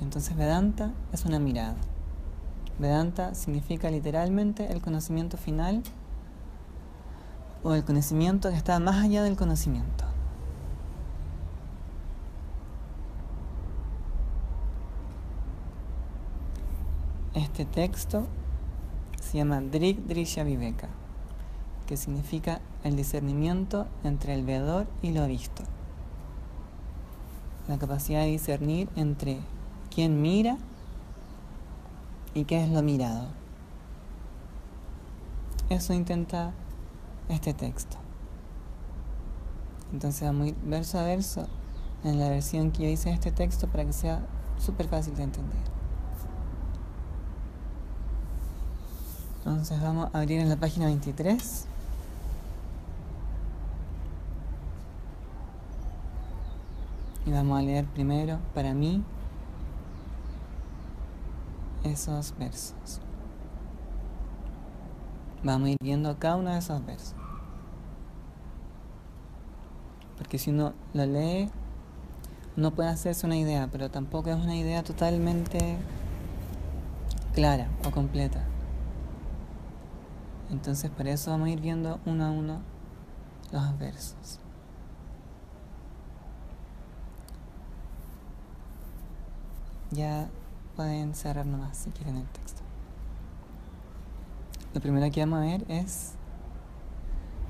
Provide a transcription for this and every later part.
Entonces Vedanta es una mirada. Vedanta significa literalmente el conocimiento final o el conocimiento que está más allá del conocimiento. Este texto se llama Drik Drisha Viveka, que significa el discernimiento entre el veedor y lo visto. La capacidad de discernir entre quién mira y qué es lo mirado. Eso intenta este texto. Entonces vamos a ir verso a verso en la versión que yo hice de este texto para que sea súper fácil de entender. Entonces vamos a abrir en la página 23. Y vamos a leer primero para mí esos versos. Vamos a ir viendo cada uno de esos versos. Porque si uno lo lee, no puede hacerse una idea, pero tampoco es una idea totalmente clara o completa. Entonces, por eso vamos a ir viendo uno a uno los versos. Ya pueden cerrar nomás si quieren el texto. Lo primero que vamos a ver es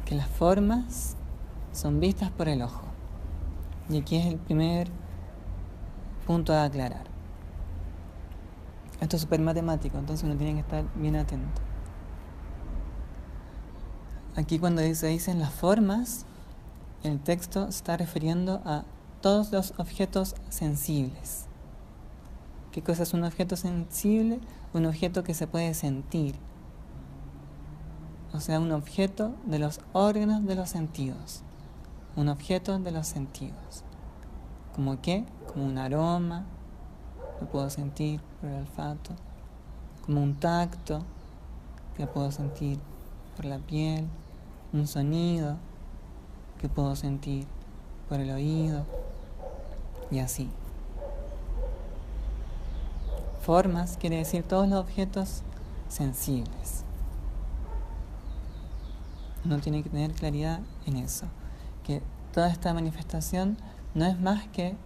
que las formas son vistas por el ojo. Y aquí es el primer punto a aclarar. Esto es súper matemático, entonces uno tiene que estar bien atento. Aquí cuando se dicen las formas, el texto está refiriendo a todos los objetos sensibles. ¿Qué cosa es un objeto sensible? Un objeto que se puede sentir. O sea, un objeto de los órganos de los sentidos. Un objeto de los sentidos. ¿Como qué? Como un aroma, lo puedo sentir por el olfato. Como un tacto, que puedo sentir por la piel. Un sonido, que puedo sentir por el oído. Y así. Formas quiere decir todos los objetos sensibles. Uno tiene que tener claridad en eso, que toda esta manifestación no es más que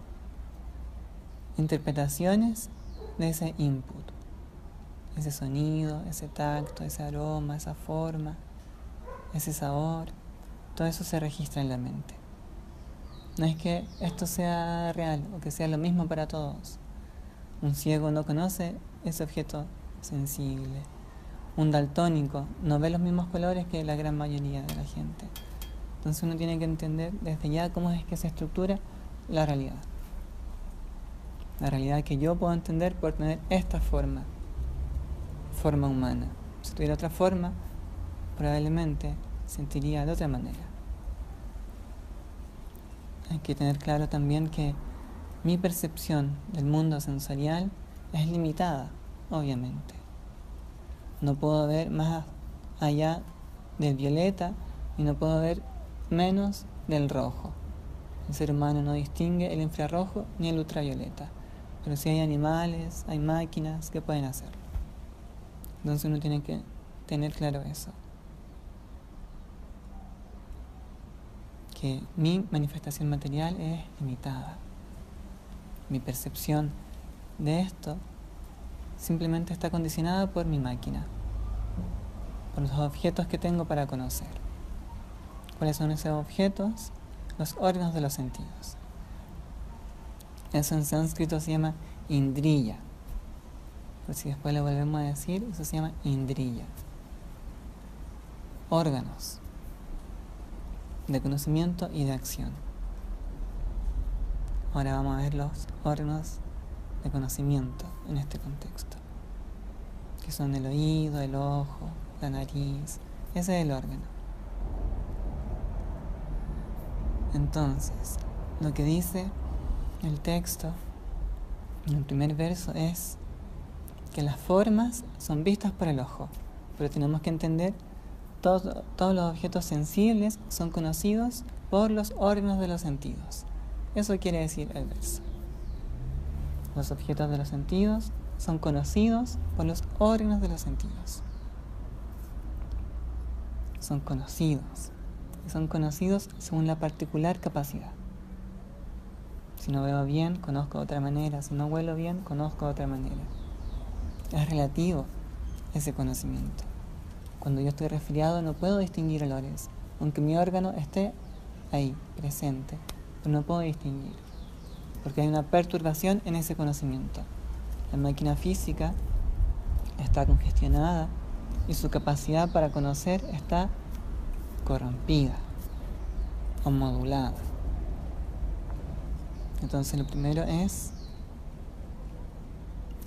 interpretaciones de ese input, ese sonido, ese tacto, ese aroma, esa forma, ese sabor, todo eso se registra en la mente. No es que esto sea real o que sea lo mismo para todos. Un ciego no conoce ese objeto sensible. Un daltónico no ve los mismos colores que la gran mayoría de la gente. Entonces uno tiene que entender desde ya cómo es que se estructura la realidad. La realidad que yo puedo entender por tener esta forma, forma humana. Si tuviera otra forma, probablemente sentiría de otra manera. Hay que tener claro también que mi percepción del mundo sensorial es limitada, obviamente. No puedo ver más allá del violeta y no puedo ver menos del rojo. El ser humano no distingue el infrarrojo ni el ultravioleta, pero si hay animales, hay máquinas que pueden hacerlo. Entonces uno tiene que tener claro eso. Que mi manifestación material es limitada mi percepción de esto simplemente está condicionada por mi máquina, por los objetos que tengo para conocer. ¿Cuáles son esos objetos? Los órganos de los sentidos. Eso en sánscrito se llama indriya. Por si después lo volvemos a decir, eso se llama indriya. Órganos de conocimiento y de acción. Ahora vamos a ver los órganos de conocimiento en este contexto, que son el oído, el ojo, la nariz, ese es el órgano. Entonces, lo que dice el texto en el primer verso es que las formas son vistas por el ojo, pero tenemos que entender todos, todos los objetos sensibles son conocidos por los órganos de los sentidos. Eso quiere decir el verso. Los objetos de los sentidos son conocidos por los órganos de los sentidos. Son conocidos. Y son conocidos según la particular capacidad. Si no veo bien, conozco de otra manera. Si no huelo bien, conozco de otra manera. Es relativo ese conocimiento. Cuando yo estoy resfriado no puedo distinguir olores, aunque mi órgano esté ahí, presente, pero no puedo distinguir, porque hay una perturbación en ese conocimiento. La máquina física está congestionada y su capacidad para conocer está corrompida o modulada. Entonces lo primero es,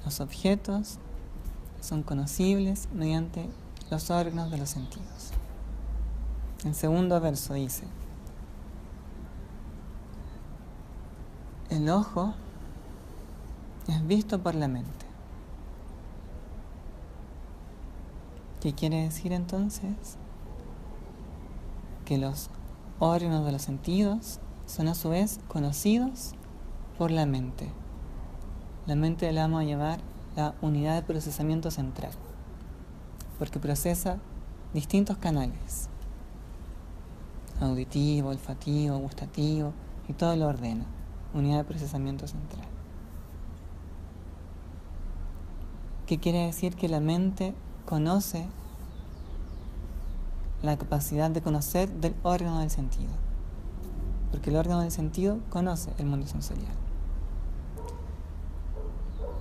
los objetos son conocibles mediante los órganos de los sentidos. El segundo verso dice, el ojo es visto por la mente. ¿Qué quiere decir entonces? Que los órganos de los sentidos son a su vez conocidos por la mente. La mente la vamos a llamar la unidad de procesamiento central, porque procesa distintos canales, auditivo, olfativo, gustativo, y todo lo ordena, unidad de procesamiento central. ¿Qué quiere decir que la mente conoce la capacidad de conocer del órgano del sentido? Porque el órgano del sentido conoce el mundo sensorial.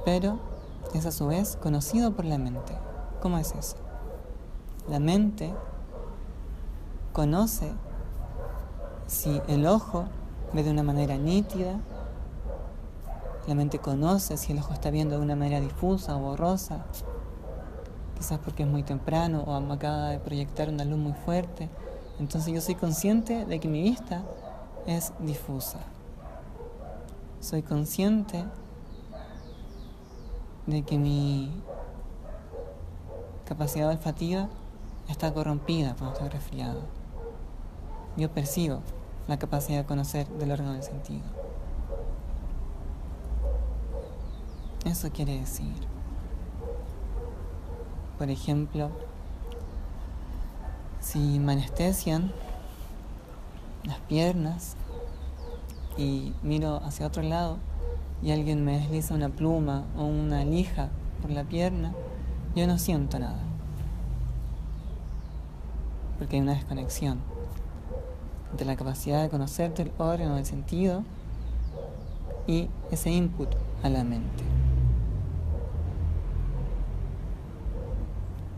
Pero es a su vez conocido por la mente. ¿Cómo es eso? La mente conoce si el ojo ve de una manera nítida, la mente conoce si el ojo está viendo de una manera difusa o borrosa, quizás porque es muy temprano o acaba de proyectar una luz muy fuerte. Entonces yo soy consciente de que mi vista es difusa. Soy consciente de que mi capacidad olfativa está corrompida cuando estoy resfriado. Yo percibo la capacidad de conocer del órgano del sentido. Eso quiere decir, por ejemplo, si me anestesian las piernas y miro hacia otro lado, y alguien me desliza una pluma o una lija por la pierna, yo no siento nada. Porque hay una desconexión entre la capacidad de conocerte el órgano del sentido y ese input a la mente.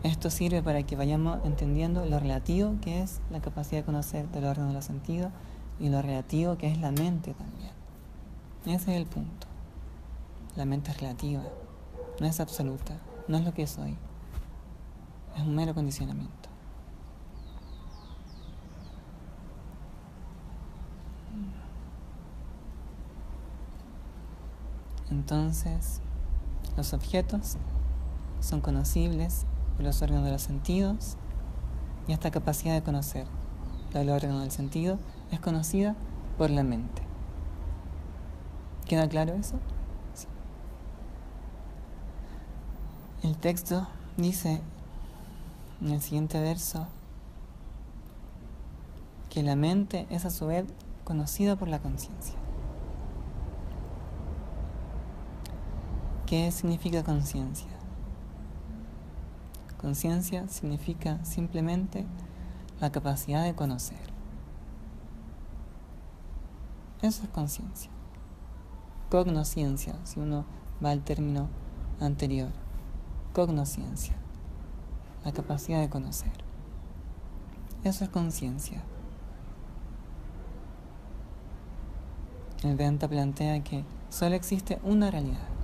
Esto sirve para que vayamos entendiendo lo relativo que es la capacidad de conocer del órgano de los sentidos y lo relativo que es la mente también. Ese es el punto. La mente es relativa, no es absoluta, no es lo que soy. Es un mero condicionamiento. Entonces, los objetos son conocibles por los órganos de los sentidos y esta capacidad de conocer el órgano del sentido es conocida por la mente. ¿Queda claro eso? El texto dice en el siguiente verso que la mente es a su vez conocida por la conciencia. ¿Qué significa conciencia? Conciencia significa simplemente la capacidad de conocer. Eso es conciencia. Cognosciencia, si uno va al término anterior cognosciencia, la capacidad de conocer. Eso es conciencia. El Vedanta plantea que solo existe una realidad,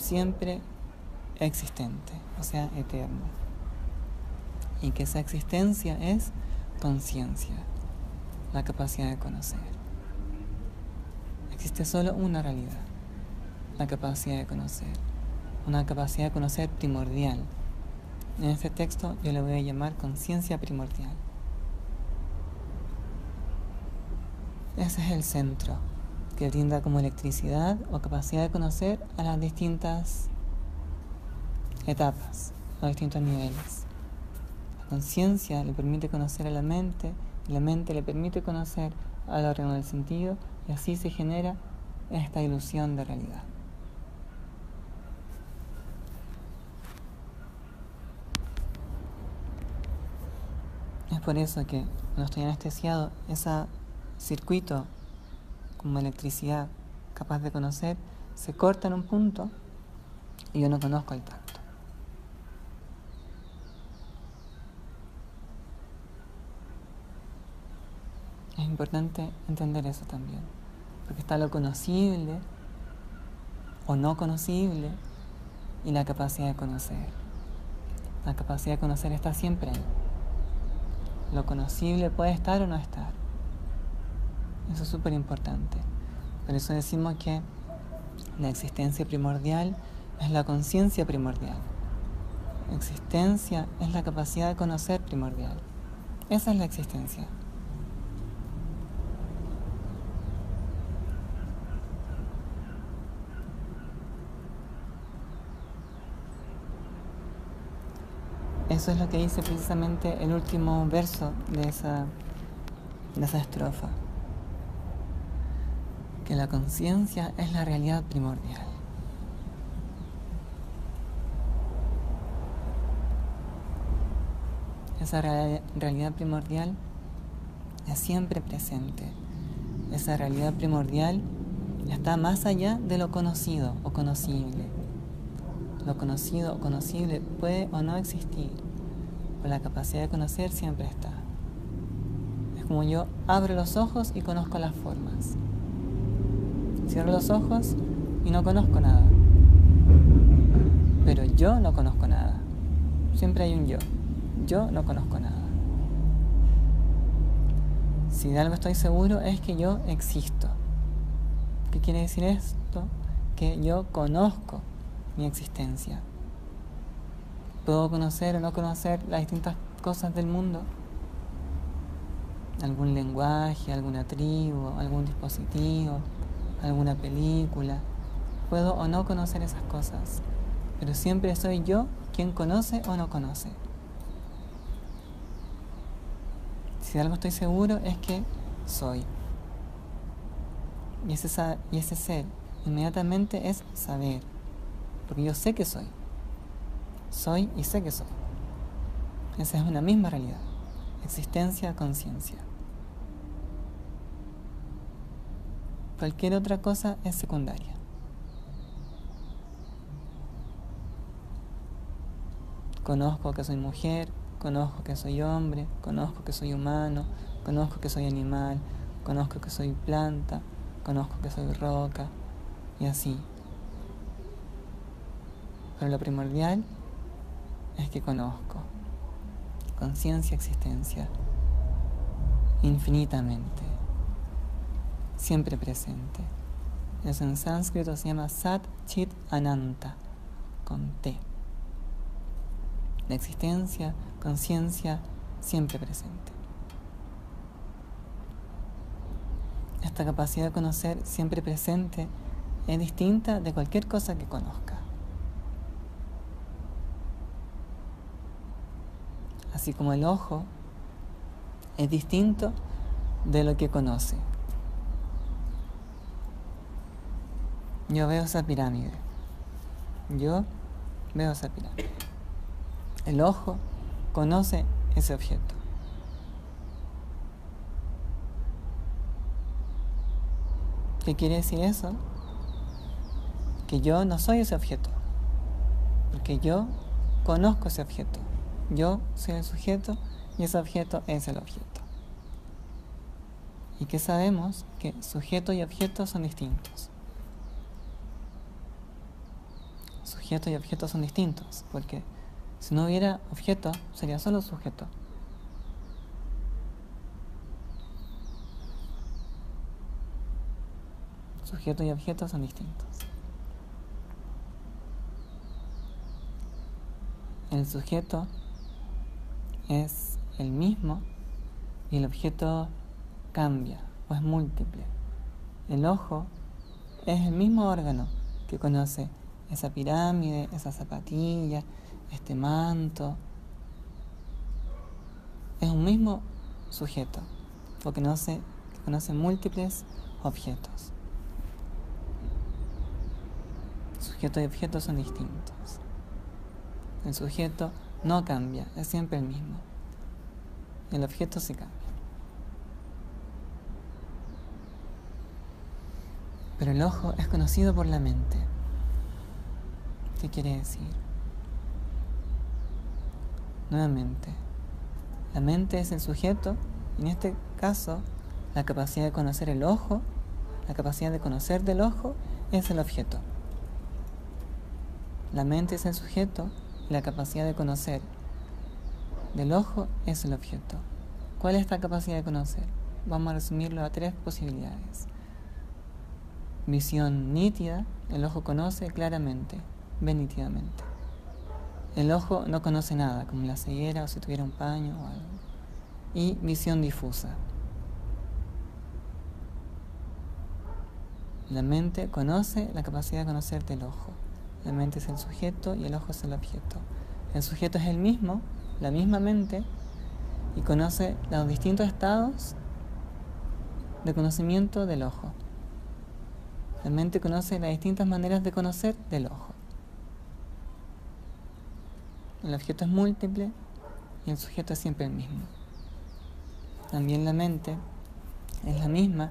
siempre existente, o sea, eterna, y que esa existencia es conciencia, la capacidad de conocer. Existe solo una realidad la capacidad de conocer, una capacidad de conocer primordial. En este texto yo le voy a llamar conciencia primordial. Ese es el centro que brinda como electricidad o capacidad de conocer a las distintas etapas, a distintos niveles. La conciencia le permite conocer a la mente, y la mente le permite conocer al órgano del sentido, y así se genera esta ilusión de realidad. Es por eso que cuando estoy anestesiado, ese circuito como electricidad capaz de conocer se corta en un punto y yo no conozco el tacto. Es importante entender eso también, porque está lo conocible o no conocible y la capacidad de conocer. La capacidad de conocer está siempre ahí. Lo conocible puede estar o no estar. Eso es súper importante. Por eso decimos que la existencia primordial es la conciencia primordial. Existencia es la capacidad de conocer primordial. Esa es la existencia. Eso es lo que dice precisamente el último verso de esa, de esa estrofa. Que la conciencia es la realidad primordial. Esa realidad primordial es siempre presente. Esa realidad primordial está más allá de lo conocido o conocible. Lo conocido o conocible puede o no existir, pero la capacidad de conocer siempre está. Es como yo abro los ojos y conozco las formas. Cierro los ojos y no conozco nada. Pero yo no conozco nada. Siempre hay un yo. Yo no conozco nada. Si de algo estoy seguro es que yo existo. ¿Qué quiere decir esto? Que yo conozco mi existencia. Puedo conocer o no conocer las distintas cosas del mundo, algún lenguaje, alguna tribu, algún dispositivo, alguna película. Puedo o no conocer esas cosas, pero siempre soy yo quien conoce o no conoce. Si de algo estoy seguro es que soy. Y ese, y ese ser inmediatamente es saber porque yo sé que soy. Soy y sé que soy. Esa es una misma realidad. Existencia, conciencia. Cualquier otra cosa es secundaria. Conozco que soy mujer, conozco que soy hombre, conozco que soy humano, conozco que soy animal, conozco que soy planta, conozco que soy roca, y así. Pero lo primordial es que conozco. Conciencia, existencia. Infinitamente. Siempre presente. Eso en sánscrito se llama Sat Chit Ananta, con T. La existencia, conciencia, siempre presente. Esta capacidad de conocer siempre presente es distinta de cualquier cosa que conozca. así como el ojo, es distinto de lo que conoce. Yo veo esa pirámide. Yo veo esa pirámide. El ojo conoce ese objeto. ¿Qué quiere decir eso? Que yo no soy ese objeto. Porque yo conozco ese objeto. Yo soy el sujeto y ese objeto es el objeto. Y que sabemos que sujeto y objeto son distintos. Sujeto y objeto son distintos, porque si no hubiera objeto, sería solo sujeto. Sujeto y objeto son distintos. El sujeto es el mismo y el objeto cambia o es múltiple. el ojo es el mismo órgano que conoce esa pirámide, esa zapatilla, este manto. Es un mismo sujeto, porque conoce, conoce múltiples objetos. Sujeto y objeto son distintos. El sujeto no cambia, es siempre el mismo. El objeto sí cambia. Pero el ojo es conocido por la mente. ¿Qué quiere decir? Nuevamente, la mente es el sujeto, en este caso, la capacidad de conocer el ojo, la capacidad de conocer del ojo es el objeto. La mente es el sujeto y la capacidad de conocer del ojo es el objeto. ¿Cuál es esta capacidad de conocer? Vamos a resumirlo a tres posibilidades visión nítida, el ojo conoce claramente, ve. El ojo no conoce nada, como la ceguera o si tuviera un paño o algo. Y visión difusa. La mente conoce la capacidad de conocer del ojo. La mente es el sujeto y el ojo es el objeto. El sujeto es el mismo, la misma mente, y conoce los distintos estados de conocimiento del ojo. La mente conoce las distintas maneras de conocer del ojo. El objeto es múltiple y el sujeto es siempre el mismo. También la mente es la misma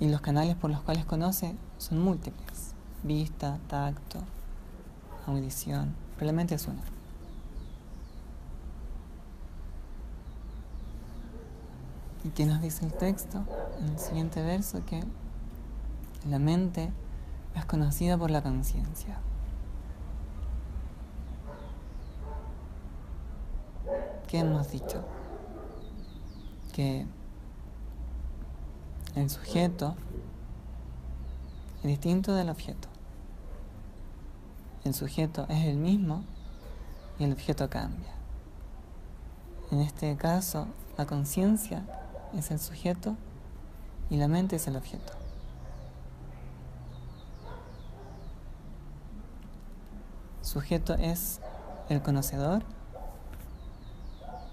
y los canales por los cuales conoce son múltiples. Vista, tacto, audición, pero la mente es una. ¿Y qué nos dice el texto? En el siguiente verso que la mente es conocida por la conciencia. ¿Qué hemos dicho? Que el sujeto es distinto del objeto. El sujeto es el mismo y el objeto cambia. En este caso, la conciencia es el sujeto y la mente es el objeto. Sujeto es el conocedor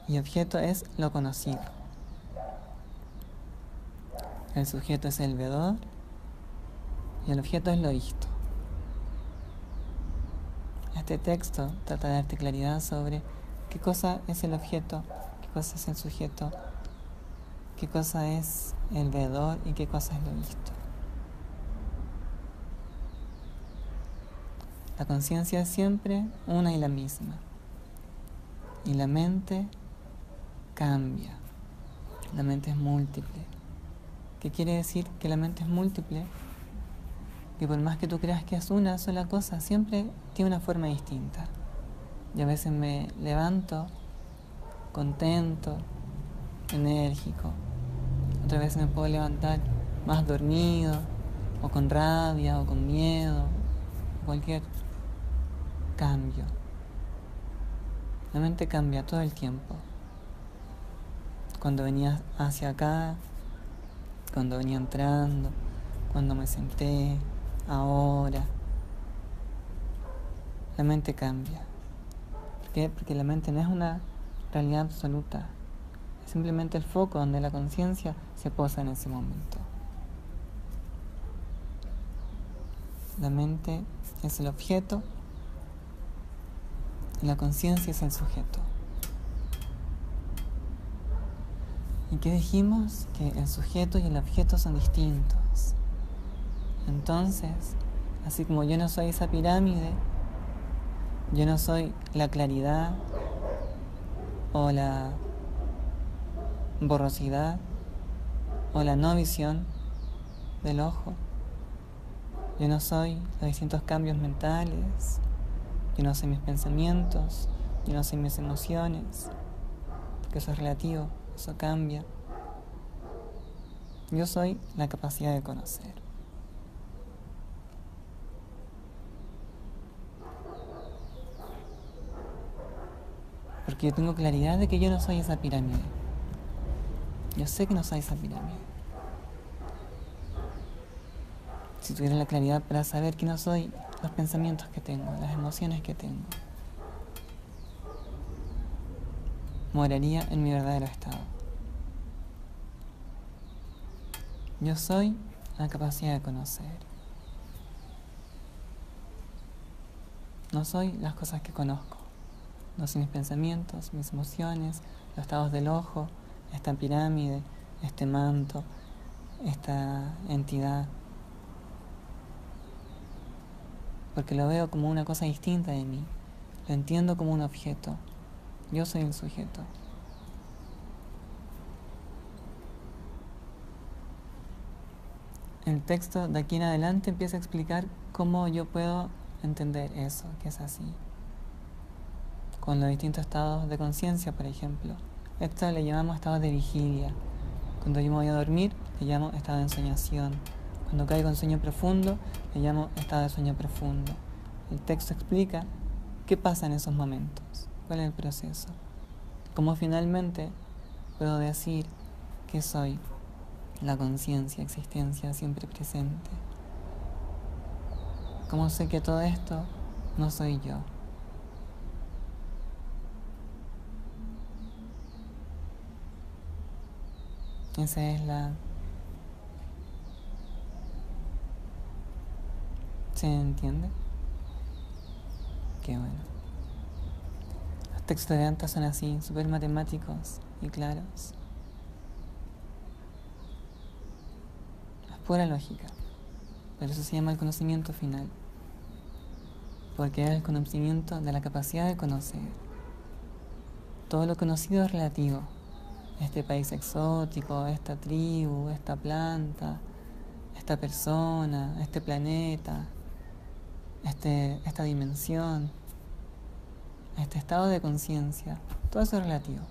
y objeto es lo conocido. El sujeto es el vedor y el objeto es lo visto. Este texto trata de darte claridad sobre qué cosa es el objeto, qué cosa es el sujeto, qué cosa es el vedor y qué cosa es lo visto. La conciencia es siempre una y la misma. Y la mente cambia. La mente es múltiple. ¿Qué quiere decir que la mente es múltiple? Que por más que tú creas que es una sola cosa, siempre tiene una forma distinta. Yo a veces me levanto contento, enérgico. Otra vez me puedo levantar más dormido, o con rabia, o con miedo, cualquier cambio. La mente cambia todo el tiempo. Cuando venía hacia acá, cuando venía entrando, cuando me senté, ahora. La mente cambia. ¿Por qué? Porque la mente no es una realidad absoluta. Es simplemente el foco donde la conciencia se posa en ese momento. La mente es el objeto y la conciencia es el sujeto. ¿Y qué dijimos? Que el sujeto y el objeto son distintos. Entonces, así como yo no soy esa pirámide, yo no soy la claridad o la borrosidad o la no visión del ojo. Yo no soy los distintos cambios mentales, yo no soy mis pensamientos, yo no soy mis emociones, porque eso es relativo, eso cambia. Yo soy la capacidad de conocer. Porque yo tengo claridad de que yo no soy esa pirámide. Yo sé que no soy esa pirámide. si tuviera la claridad para saber que no soy los pensamientos que tengo, las emociones que tengo, moraría en mi verdadero estado. Yo soy la capacidad de conocer. No soy las cosas que conozco. No soy mis pensamientos, mis emociones, los estados del ojo, esta pirámide, este manto, esta entidad. Porque lo veo como una cosa distinta de mí. Lo entiendo como un objeto. Yo soy el sujeto. El texto de aquí en adelante empieza a explicar cómo yo puedo entender eso, que es así. Con los distintos estados de conciencia, por ejemplo. Esto le llamamos estado de vigilia. Cuando yo me voy a dormir, le llamo estado de ensoñación. Cuando caigo en sueño profundo, le llamo estado de sueño profundo. El texto explica qué pasa en esos momentos, cuál el proceso. Cómo finalmente puedo decir que soy la conciencia, existencia siempre presente. ¿Cómo sé que todo esto no soy yo? Esa es la... ¿Se entiende? Qué bueno. Textos de Anta son así, súper matemáticos y claros. Es pura lógica. Pero eso se llama el conocimiento final. Porque es el conocimiento de la capacidad de conocer. Todo lo conocido es relativo este país exótico, esta tribu, esta planta, esta persona, este planeta, este, esta dimensión, este estado de conciencia, todo eso es relativo.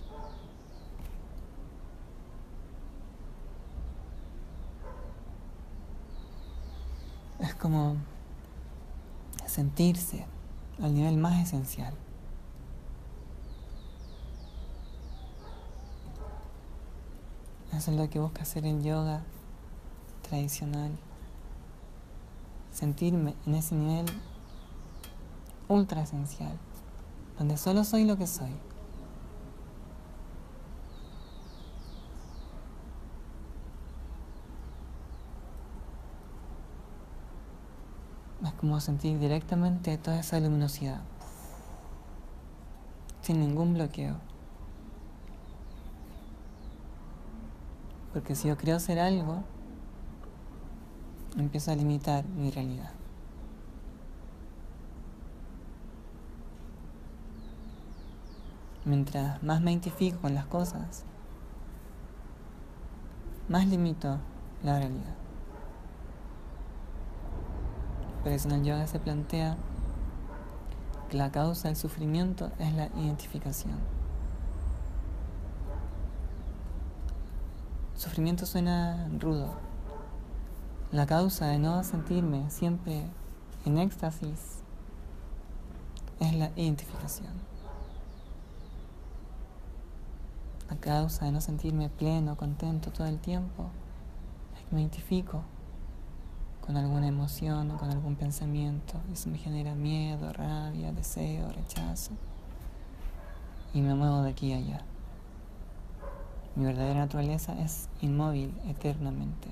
Es como sentirse al nivel más esencial. Eso es lo que busca hacer el yoga tradicional. Sentirme en ese nivel ultra esencial, donde solo soy lo que soy. Es como sentir directamente toda esa luminosidad, sin ningún bloqueo. Porque si yo creo ser algo, empiezo a limitar mi realidad. Mientras más me identifico con las cosas, más limito la realidad. Por eso en el yoga se plantea que la causa del sufrimiento es la identificación. Sufrimiento suena rudo. La causa de no sentirme siempre en éxtasis es la identificación. La causa de no sentirme pleno, contento todo el tiempo es que me identifico con alguna emoción o con algún pensamiento. Eso me genera miedo, rabia, deseo, rechazo. Y me muevo de aquí a allá. Mi verdadera naturaleza es inmóvil eternamente.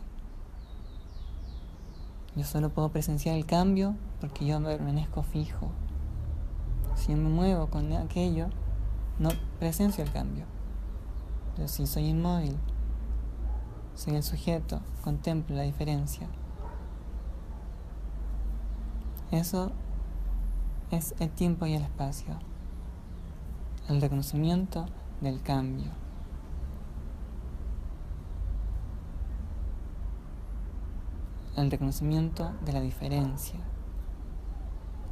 Yo solo puedo presenciar el cambio porque yo permanezco fijo. Si yo me muevo con aquello, no presencio el cambio. Pero si soy inmóvil, soy el sujeto, contemplo la diferencia. Eso es el tiempo y el espacio, el reconocimiento del cambio. el reconocimiento de la diferencia.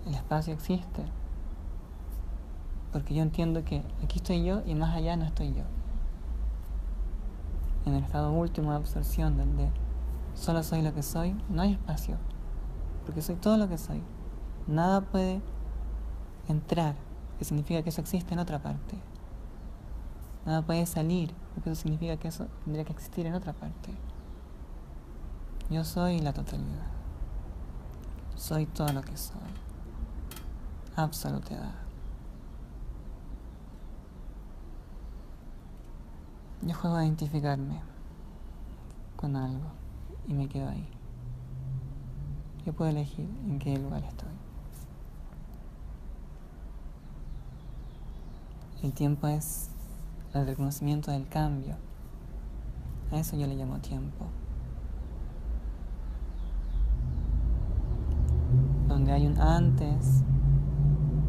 El espacio existe porque yo entiendo que aquí estoy yo y más allá no estoy yo. En el estado último de absorción, donde solo soy lo que soy, no hay espacio, porque soy todo lo que soy. Nada puede entrar, que significa que eso existe en otra parte. Nada puede salir, porque eso significa que eso tendría que existir en otra parte. Yo soy la totalidad. Soy todo lo que soy. Absolutidad. Yo juego a identificarme con algo y me quedo ahí. Yo puedo elegir en qué lugar estoy. El tiempo es el reconocimiento del cambio. A eso yo le llamo tiempo. Donde hay un antes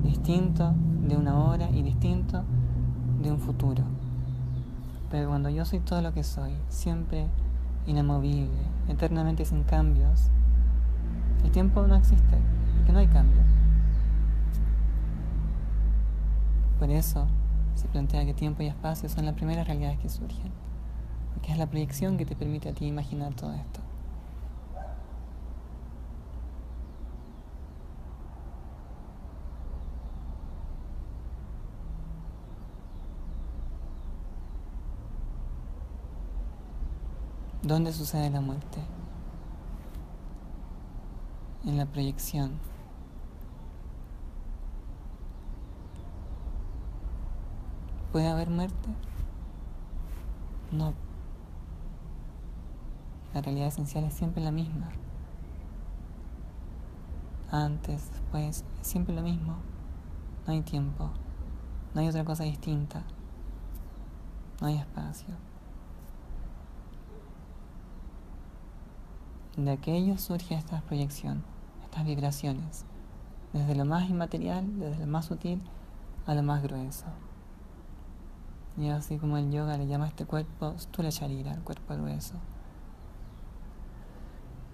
distinto de una hora y distinto de un futuro. Pero cuando yo soy todo lo que soy, siempre inamovible, eternamente sin cambios, el tiempo no existe, porque no hay cambio. Por eso se plantea que tiempo y espacio son las primeras realidades que surgen, porque es la proyección que te permite a ti imaginar todo esto. ¿Dónde sucede la muerte? En la proyección. ¿Puede haber muerte? No. La realidad esencial es siempre la misma. Antes, después, es siempre lo mismo. No hay tiempo. No hay otra cosa distinta. No hay espacio. De aquello surge esta proyección, estas vibraciones, desde lo más inmaterial, desde lo más sutil a lo más grueso. Y así como el yoga le llama a este cuerpo Stula Sharira, el cuerpo grueso.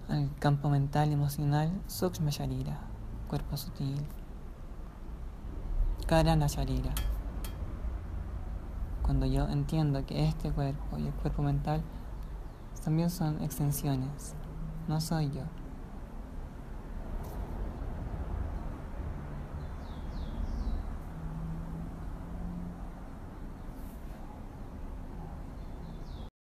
Al campo mental y emocional, Sukshma Sharira, cuerpo sutil. Karana Sharira. Cuando yo entiendo que este cuerpo y el cuerpo mental también son extensiones, no soy yo.